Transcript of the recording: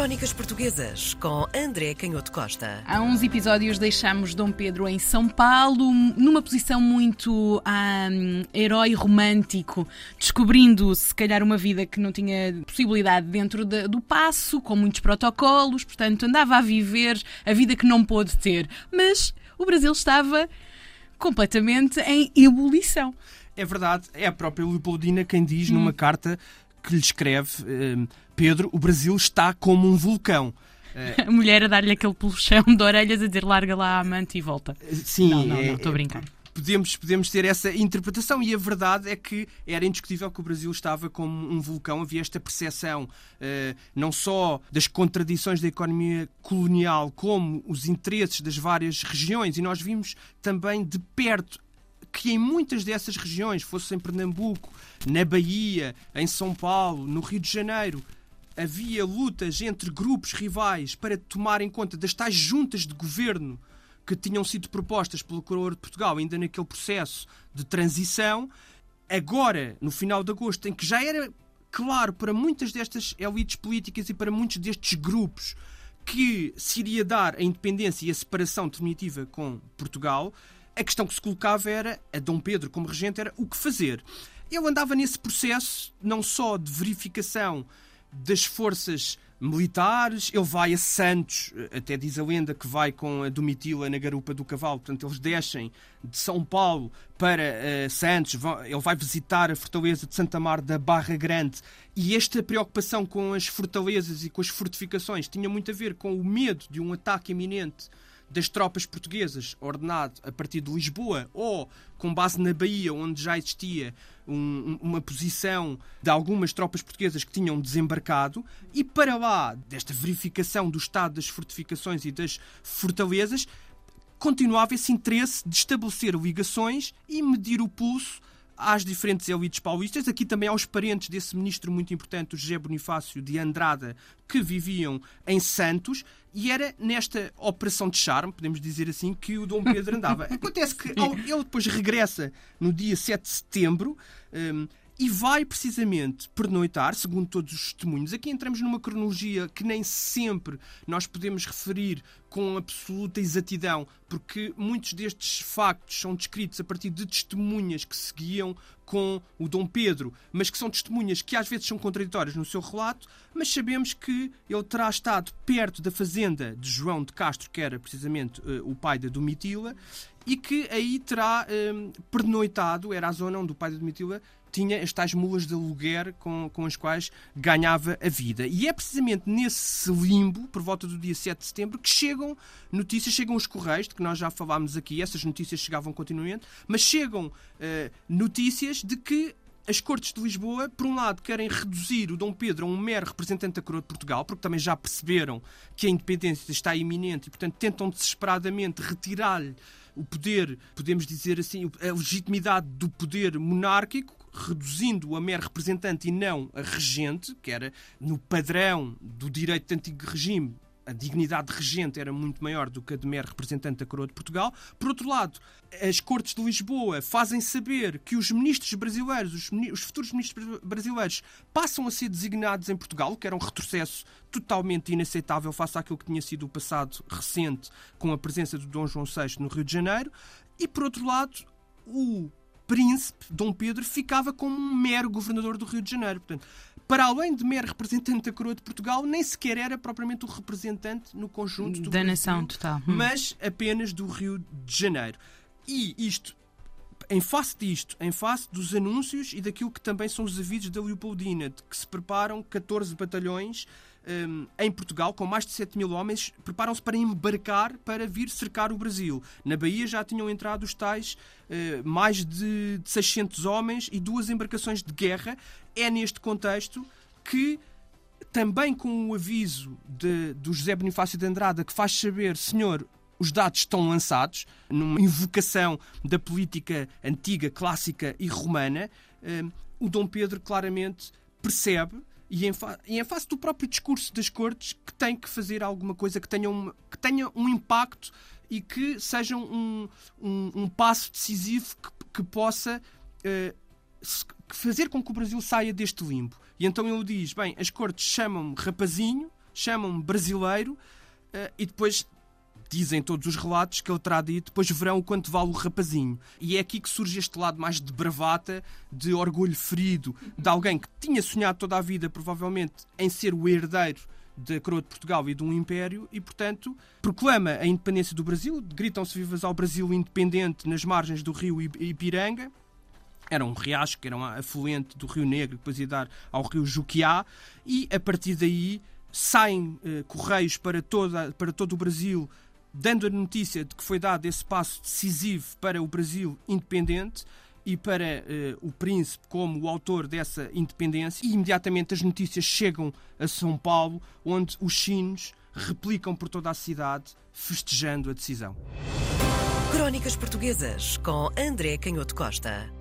Crónicas Portuguesas com André Canhoto Costa. Há uns episódios deixámos Dom Pedro em São Paulo, numa posição muito um, herói romântico, descobrindo se calhar uma vida que não tinha possibilidade dentro de, do passo, com muitos protocolos, portanto andava a viver a vida que não pôde ter. Mas o Brasil estava completamente em ebulição. É verdade, é a própria Leopoldina quem diz hum. numa carta que lhe escreve eh, Pedro, o Brasil está como um vulcão. A mulher a dar-lhe aquele puxão de orelhas a dizer larga lá a amante e volta. Sim, não, não, não, estou a brincar. Podemos, podemos ter essa interpretação e a verdade é que era indiscutível que o Brasil estava como um vulcão. Havia esta percepção uh, não só das contradições da economia colonial, como os interesses das várias regiões, e nós vimos também de perto que em muitas dessas regiões, fosse em Pernambuco, na Bahia, em São Paulo, no Rio de Janeiro, havia lutas entre grupos rivais para tomarem conta das tais juntas de governo que tinham sido propostas pelo Coroa de Portugal, ainda naquele processo de transição. Agora, no final de agosto, em que já era claro para muitas destas elites políticas e para muitos destes grupos que se iria dar a independência e a separação definitiva com Portugal, a questão que se colocava era, a Dom Pedro como regente, era o que fazer. Ele andava nesse processo não só de verificação das forças militares, ele vai a Santos, até diz a lenda que vai com a Domitila na garupa do cavalo, portanto eles descem de São Paulo para uh, Santos, ele vai visitar a fortaleza de Santa Mar da Barra Grande e esta preocupação com as fortalezas e com as fortificações tinha muito a ver com o medo de um ataque iminente das tropas portuguesas, ordenado a partir de Lisboa, ou com base na Bahia, onde já existia um, uma posição de algumas tropas portuguesas que tinham desembarcado, e para lá desta verificação do estado das fortificações e das fortalezas, continuava esse interesse de estabelecer ligações e medir o pulso às diferentes elites paulistas, aqui também aos parentes desse ministro muito importante, o José Bonifácio de Andrada, que viviam em Santos, e era nesta operação de charme, podemos dizer assim, que o Dom Pedro andava. Acontece que ele depois regressa no dia 7 de setembro. Um, e vai precisamente pernoitar, segundo todos os testemunhos. Aqui entramos numa cronologia que nem sempre nós podemos referir com absoluta exatidão, porque muitos destes factos são descritos a partir de testemunhas que seguiam com o Dom Pedro, mas que são testemunhas que às vezes são contraditórias no seu relato, mas sabemos que ele terá estado perto da fazenda de João de Castro, que era precisamente uh, o pai da Domitila, e que aí terá um, pernoitado, era a zona onde o pai da Domitila tinha as tais mulas de aluguer com, com as quais ganhava a vida. E é precisamente nesse limbo, por volta do dia 7 de setembro, que chegam notícias, chegam os correios, de que nós já falámos aqui, essas notícias chegavam continuamente, mas chegam uh, notícias de que as Cortes de Lisboa, por um lado, querem reduzir o Dom Pedro a um mero representante da coroa de Portugal, porque também já perceberam que a independência está iminente e, portanto, tentam desesperadamente retirar-lhe o poder, podemos dizer assim, a legitimidade do poder monárquico, reduzindo-o a mero representante e não a regente, que era no padrão do direito do antigo regime a dignidade de regente era muito maior do que a de mero representante da coroa de Portugal. Por outro lado, as Cortes de Lisboa fazem saber que os ministros brasileiros, os, os, futuros ministros brasileiros, passam a ser designados em Portugal, que era um retrocesso totalmente inaceitável face àquilo que tinha sido o passado recente com a presença do Dom João VI no Rio de Janeiro. E, por outro lado, o príncipe, Dom Pedro, ficava como um mero governador do Rio de Janeiro. Portanto, para além de mero representante da coroa de Portugal, nem sequer era propriamente o representante no conjunto da nação total, hum. mas apenas do Rio de Janeiro. E isto em face disto, em face dos anúncios e daquilo que também são os avisos da Leopoldina, de que se preparam 14 batalhões um, em Portugal, com mais de 7 mil homens, preparam-se para embarcar para vir cercar o Brasil. Na Bahia já tinham entrado os tais uh, mais de, de 600 homens e duas embarcações de guerra. É neste contexto que também com o aviso de, do José Bonifácio de Andrada, que faz saber, senhor, os dados estão lançados, numa invocação da política antiga, clássica e romana, hum, o Dom Pedro claramente percebe e em, e em face do próprio discurso das cortes que tem que fazer alguma coisa que tenha um, que tenha um impacto e que seja um, um, um passo decisivo que, que possa uh, fazer com que o Brasil saia deste limbo. E então ele diz: bem, as cortes chamam-me rapazinho, chamam-me brasileiro uh, e depois dizem todos os relatos que ele terá dito, depois verão o quanto vale o rapazinho. E é aqui que surge este lado mais de bravata, de orgulho ferido, de alguém que tinha sonhado toda a vida, provavelmente, em ser o herdeiro da coroa de Portugal e de um império e, portanto, proclama a independência do Brasil, gritam-se vivas ao Brasil independente nas margens do rio Ipiranga, era um riacho, que era um afluente do Rio Negro, depois ia dar ao rio Juquiá, e a partir daí saem eh, correios para, toda, para todo o Brasil dando a notícia de que foi dado esse passo decisivo para o Brasil independente e para uh, o príncipe como o autor dessa independência, e imediatamente as notícias chegam a São Paulo, onde os chinos replicam por toda a cidade, festejando a decisão. Crónicas Portuguesas com André Canhoto Costa.